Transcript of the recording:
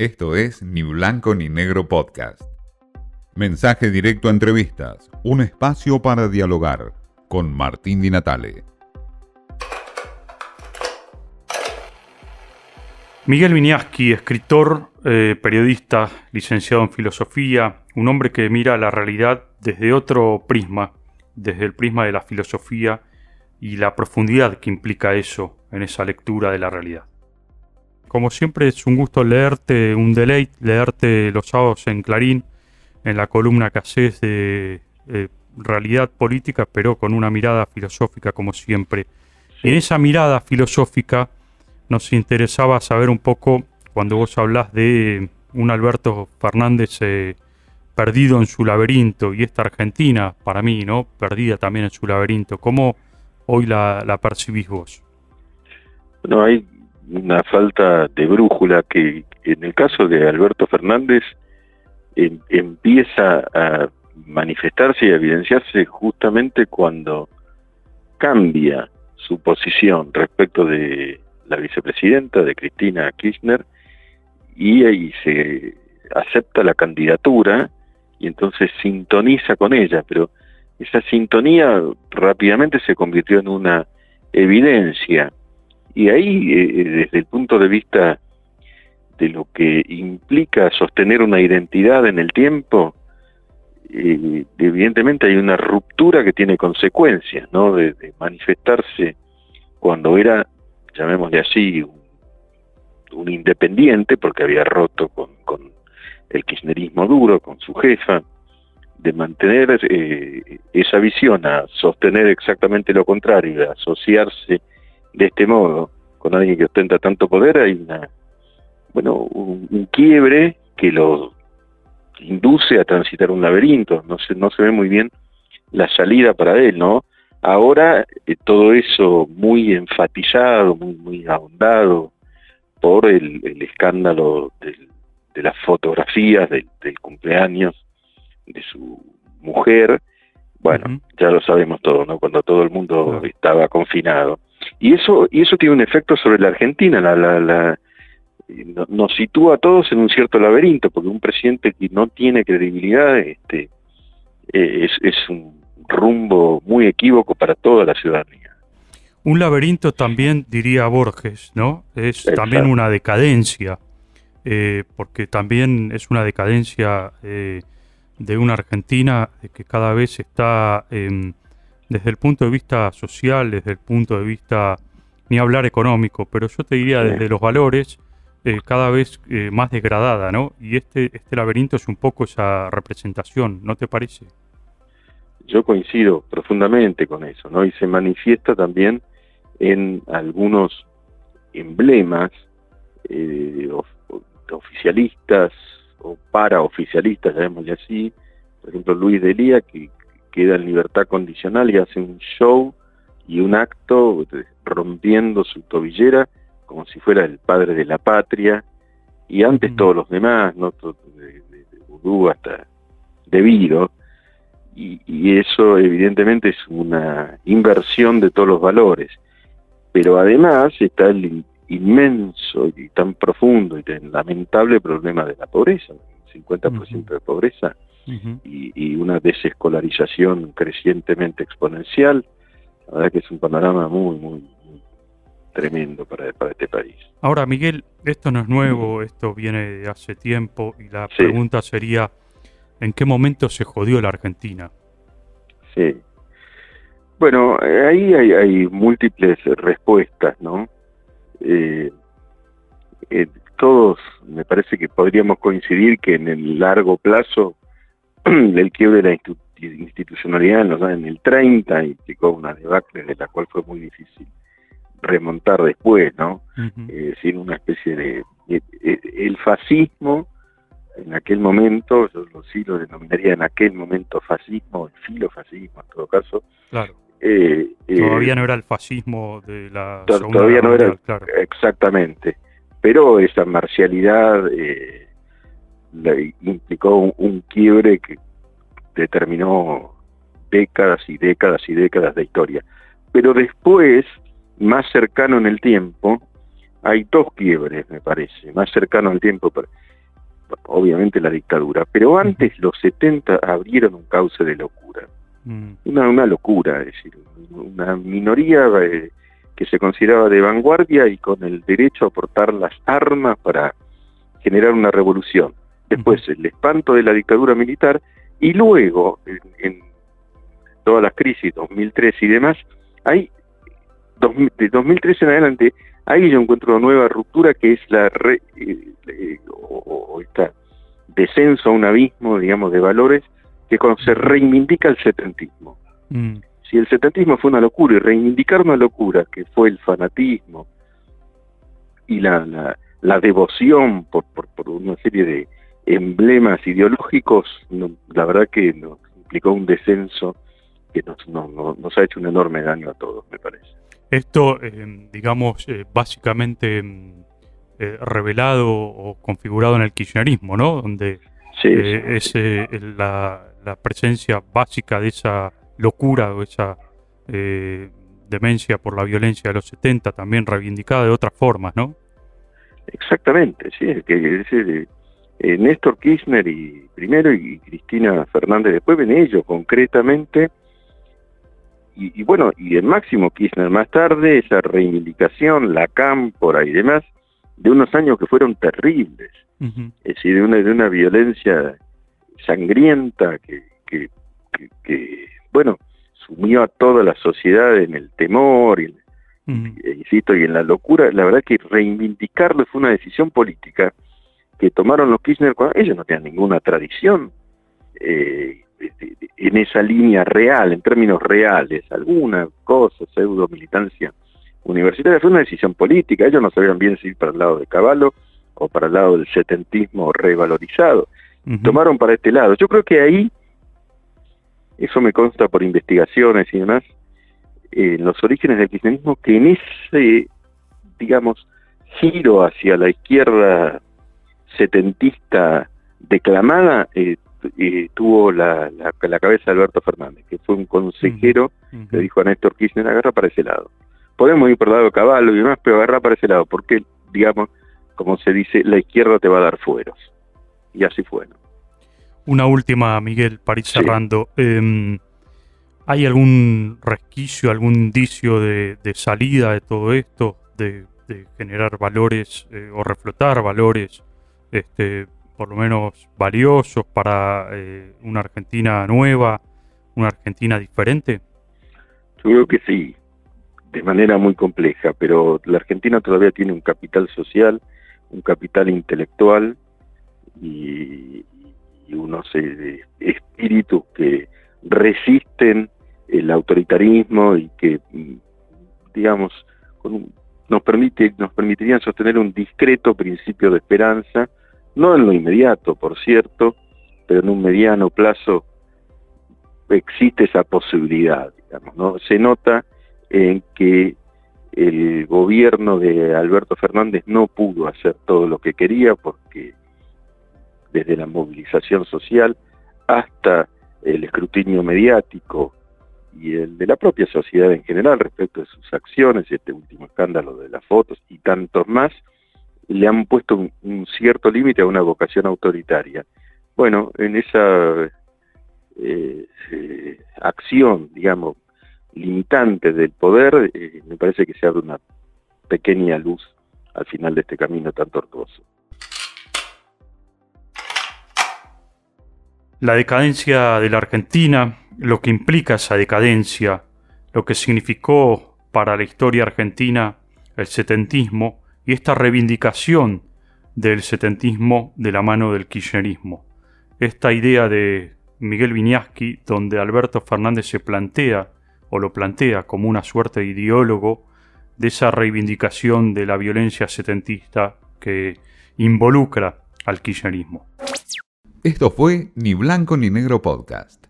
Esto es Ni Blanco ni Negro Podcast. Mensaje directo a entrevistas, un espacio para dialogar con Martín Di Natale. Miguel Viñaski, escritor, eh, periodista, licenciado en filosofía, un hombre que mira la realidad desde otro prisma, desde el prisma de la filosofía y la profundidad que implica eso en esa lectura de la realidad. Como siempre es un gusto leerte, un deleite, leerte los sábados en Clarín, en la columna que haces de eh, realidad política, pero con una mirada filosófica como siempre. En esa mirada filosófica nos interesaba saber un poco, cuando vos hablas de un Alberto Fernández eh, perdido en su laberinto y esta Argentina, para mí, ¿no? Perdida también en su laberinto, ¿cómo hoy la, la percibís vos? No, hay una falta de brújula que en el caso de Alberto Fernández em, empieza a manifestarse y a evidenciarse justamente cuando cambia su posición respecto de la vicepresidenta, de Cristina Kirchner, y ahí se acepta la candidatura y entonces sintoniza con ella, pero esa sintonía rápidamente se convirtió en una evidencia y ahí, eh, desde el punto de vista de lo que implica sostener una identidad en el tiempo, eh, evidentemente hay una ruptura que tiene consecuencias, ¿no? De, manifestarse cuando era, llamémosle así, un, independiente, porque había roto con, el kirchnerismo duro, con su jefa, de mantener eh, esa visión a sostener exactamente lo contrario, de asociarse de este modo con alguien que ostenta tanto poder, hay una, bueno, un, quiebre que lo induce a transitar un laberinto, no se, no se ve muy bien la salida para él, ¿no? Ahora eh, todo eso muy enfatizado, muy, muy ahondado por el, escándalo de las fotografías del, cumpleaños de su mujer, bueno, ya lo sabemos todo, ¿no? Cuando todo el mundo estaba confinado. Y eso, y eso tiene un efecto sobre la Argentina, la, la, nos sitúa a todos en un cierto laberinto, porque un presidente que no tiene credibilidad este, eh, es, es un rumbo muy equívoco para toda la ciudadanía. Un laberinto también, diría Borges, ¿no? Es también una decadencia, eh, porque también es una decadencia eh, de una Argentina que cada vez está desde el punto de vista social, desde el punto de vista, ni hablar económico, pero yo te diría desde los valores, eh, cada vez eh, más degradada, ¿no? Y este, este laberinto es un poco esa representación, ¿no te parece? Yo coincido profundamente con eso, ¿no? Y se manifiesta también en algunos emblemas eh, oficialistas o paraoficialistas, llamémosle así, por ejemplo Luis Delía, que, queda en libertad condicional y hace un show y un acto rompiendo su tobillera como si fuera el padre de la patria y antes todos los demás, ¿no? de, de, hasta debido y, y, eso evidentemente es una inversión de todos los valores. Pero además está el inmenso y tan profundo y tan lamentable problema de la pobreza, 50% de pobreza y, una desescolarización crecientemente exponencial. La verdad que es un panorama muy, muy, tremendo para, para, este país. Ahora, Miguel, esto no es nuevo, esto viene de hace tiempo y la pregunta sería, ¿en qué momento se jodió la Argentina? Sí. Bueno, ahí hay, hay múltiples respuestas, ¿no? Eh, eh, todos me parece que podríamos coincidir que en el largo plazo el quiebre de la institucionalidad en, el 30 implicó una debacle de la cual fue muy difícil remontar después, ¿no? Es decir, una especie de, El fascismo, en aquel momento, yo lo, sí lo denominaría en aquel momento fascismo, el filofascismo en todo caso. Claro. Eh, todavía eh, no era el fascismo de la Todavía no era, claro. exactamente. Pero esa marcialidad... Eh, implicó un, quiebre que determinó décadas y décadas y décadas de historia. Pero después, más cercano en el tiempo, hay dos quiebres, me parece, más cercano el tiempo. obviamente la dictadura, pero antes los 70 abrieron un cauce de locura. Mm. Una, una locura, es decir, una minoría eh, que se consideraba de vanguardia y con el derecho a portar las armas para generar una revolución. Después el espanto de la dictadura militar y luego en, todas las crisis, 2003 y demás, hay de 2003 en adelante, ahí yo encuentro una nueva ruptura que es la re, eh, eh, o, esta descenso a un abismo, digamos, de valores que cuando se reivindica el setentismo. Mm. Si el setentismo fue una locura y reivindicar una locura que fue el fanatismo y la, la, devoción por, por, una serie de emblemas ideológicos, la verdad que nos implicó un descenso que nos, nos ha hecho un enorme daño a todos, me parece. Esto, eh, digamos, eh, básicamente mm, eh, revelado o configurado en el kirchnerismo, ¿no? Donde es la, la, presencia básica de esa locura o esa demencia por la violencia de los 70, también reivindicada de otras formas, ¿no? Exactamente, sí, es que es, Néstor Kirchner y primero y Cristina Fernández después ven ellos concretamente. Y, bueno, y el Máximo Kirchner más tarde, esa reivindicación, la cámpora y demás, de unos años que fueron terribles, es decir, de una, de una violencia sangrienta que, que, que, bueno, sumió a toda la sociedad en el temor, y, e insisto, y en la locura, la verdad que reivindicarlo fue una decisión política que tomaron los Kirchner cuando ellos no tenían ninguna tradición. Eh, en esa línea real, en términos reales, alguna cosa, pseudo militancia universitaria, fue una decisión política, ellos no sabían bien si ir para el lado de Caballo o para el lado del setentismo revalorizado. Tomaron para este lado. Yo creo que ahí, eso me consta por investigaciones y demás, en los orígenes del kirchnerismo, que en ese, digamos, giro hacia la izquierda setentista declamada, eh, tuvo la, la, cabeza de Alberto Fernández, que fue un consejero que dijo a Néstor Kirchner, agarra para ese lado. Podemos ir por el lado de caballo y demás, pero agarra para ese lado, porque, digamos, como se dice, la izquierda te va a dar fueros. Y así fue. Una última, Miguel, para ir cerrando. Em, ¿Hay algún resquicio, algún indicio de, salida de todo esto, de, generar valores eh, o reflotar valores este, por lo menos valiosos para eh, una Argentina nueva, una Argentina diferente? Yo creo que sí, de manera muy compleja, pero la Argentina todavía tiene un capital social, un capital intelectual y, unos eh, espíritus que resisten el autoritarismo y que, mm, digamos, nos, permite, nos permitirían sostener un discreto principio de esperanza no en lo inmediato, por cierto, pero en un mediano plazo existe esa posibilidad, digamos, ¿no? Se nota en que el gobierno de Alberto Fernández no pudo hacer todo lo que quería porque desde la movilización social hasta el escrutinio mediático y el de la propia sociedad en general respecto de sus acciones, este último escándalo de las fotos y tantos más, le han puesto un, cierto límite a una vocación autoritaria. Bueno, en esa eh, eh, acción, digamos, limitante del poder, eh, me parece que se abre una pequeña luz al final de este camino tan tortuoso. La decadencia de la Argentina, lo que implica esa decadencia, lo que significó para la historia argentina el setentismo, y esta reivindicación del setentismo de la mano del kirchnerismo. Esta idea de Miguel Viñaski, donde Alberto Fernández se plantea o lo plantea como una suerte de ideólogo de esa reivindicación de la violencia setentista que involucra al kirchnerismo. Esto fue Ni Blanco ni Negro Podcast.